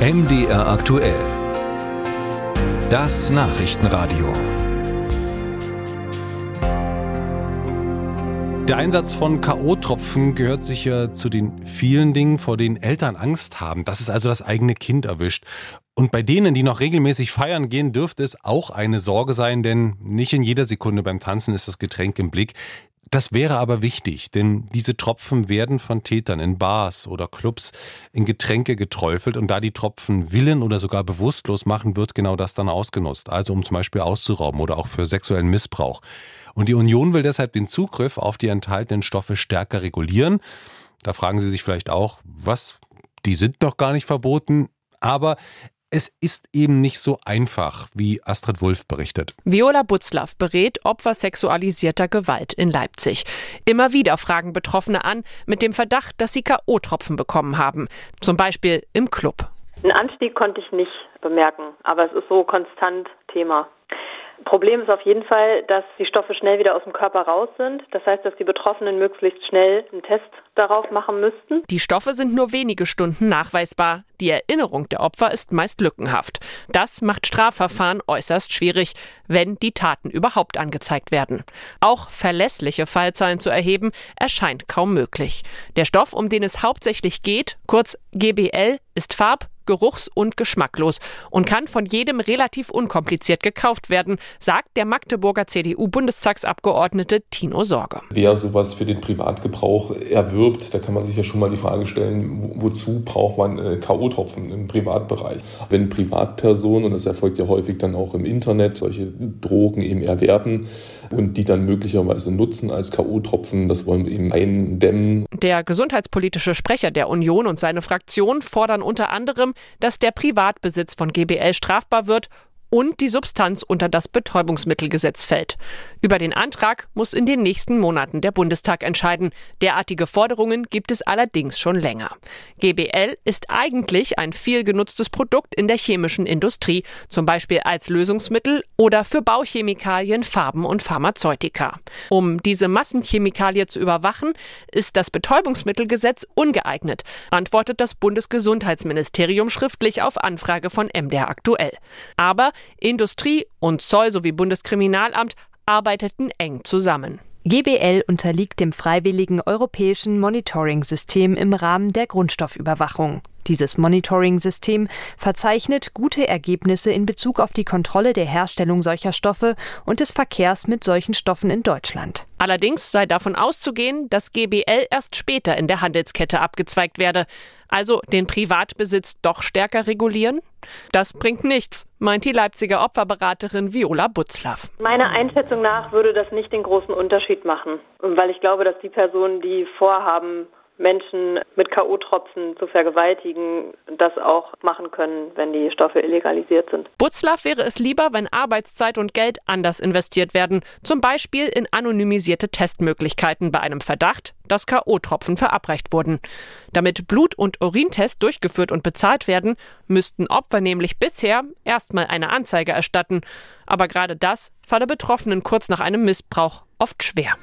MDR aktuell. Das Nachrichtenradio. Der Einsatz von K.O.-Tropfen gehört sicher zu den vielen Dingen, vor denen Eltern Angst haben, dass es also das eigene Kind erwischt. Und bei denen, die noch regelmäßig feiern gehen, dürfte es auch eine Sorge sein, denn nicht in jeder Sekunde beim Tanzen ist das Getränk im Blick. Das wäre aber wichtig, denn diese Tropfen werden von Tätern in Bars oder Clubs in Getränke geträufelt und da die Tropfen willen oder sogar bewusstlos machen, wird genau das dann ausgenutzt. Also um zum Beispiel auszurauben oder auch für sexuellen Missbrauch. Und die Union will deshalb den Zugriff auf die enthaltenen Stoffe stärker regulieren. Da fragen Sie sich vielleicht auch, was? Die sind doch gar nicht verboten. Aber es ist eben nicht so einfach, wie Astrid Wulff berichtet. Viola Butzlaff berät Opfer sexualisierter Gewalt in Leipzig. Immer wieder fragen Betroffene an mit dem Verdacht, dass sie K.O.-Tropfen bekommen haben. Zum Beispiel im Club. Einen Anstieg konnte ich nicht bemerken, aber es ist so konstant Thema. Problem ist auf jeden Fall, dass die Stoffe schnell wieder aus dem Körper raus sind. Das heißt, dass die Betroffenen möglichst schnell einen Test darauf machen müssten. Die Stoffe sind nur wenige Stunden nachweisbar. Die Erinnerung der Opfer ist meist lückenhaft. Das macht Strafverfahren äußerst schwierig, wenn die Taten überhaupt angezeigt werden. Auch verlässliche Fallzahlen zu erheben, erscheint kaum möglich. Der Stoff, um den es hauptsächlich geht, kurz GBL, ist farb-, geruchs- und geschmacklos und kann von jedem relativ unkompliziert gekauft werden, sagt der Magdeburger CDU-Bundestagsabgeordnete Tino Sorge. Wer sowas für den Privatgebrauch erwirbt, da kann man sich ja schon mal die Frage stellen, wozu braucht man äh, K.O.-Tropfen im Privatbereich? Wenn Privatpersonen, und das erfolgt ja häufig dann auch im Internet, solche Drogen eben erwerben und die dann möglicherweise nutzen als K.O.-Tropfen, das wollen wir eben eindämmen. Der gesundheitspolitische Sprecher der Union und seine Fraktion fordern unter anderem, dass der Privatbesitz von GBL strafbar wird und die Substanz unter das Betäubungsmittelgesetz fällt. Über den Antrag muss in den nächsten Monaten der Bundestag entscheiden. Derartige Forderungen gibt es allerdings schon länger. GBL ist eigentlich ein viel genutztes Produkt in der chemischen Industrie, zum Beispiel als Lösungsmittel oder für Bauchemikalien, Farben und Pharmazeutika. Um diese Massenchemikalie zu überwachen, ist das Betäubungsmittelgesetz ungeeignet, antwortet das Bundesgesundheitsministerium schriftlich auf Anfrage von MDR aktuell. Aber Industrie und Zoll sowie Bundeskriminalamt arbeiteten eng zusammen. GBL unterliegt dem freiwilligen europäischen Monitoring-System im Rahmen der Grundstoffüberwachung. Dieses Monitoring-System verzeichnet gute Ergebnisse in Bezug auf die Kontrolle der Herstellung solcher Stoffe und des Verkehrs mit solchen Stoffen in Deutschland. Allerdings sei davon auszugehen, dass GBL erst später in der Handelskette abgezweigt werde. Also den Privatbesitz doch stärker regulieren? Das bringt nichts, meint die Leipziger Opferberaterin Viola Butzlaff. Meiner Einschätzung nach würde das nicht den großen Unterschied machen, weil ich glaube, dass die Personen, die vorhaben, Menschen mit K.O.-Tropfen zu vergewaltigen, das auch machen können, wenn die Stoffe illegalisiert sind. Butzlaff wäre es lieber, wenn Arbeitszeit und Geld anders investiert werden, zum Beispiel in anonymisierte Testmöglichkeiten bei einem Verdacht, dass K.O.-Tropfen verabreicht wurden. Damit Blut- und Urintests durchgeführt und bezahlt werden, müssten Opfer nämlich bisher erstmal eine Anzeige erstatten. Aber gerade das falle Betroffenen kurz nach einem Missbrauch oft schwer.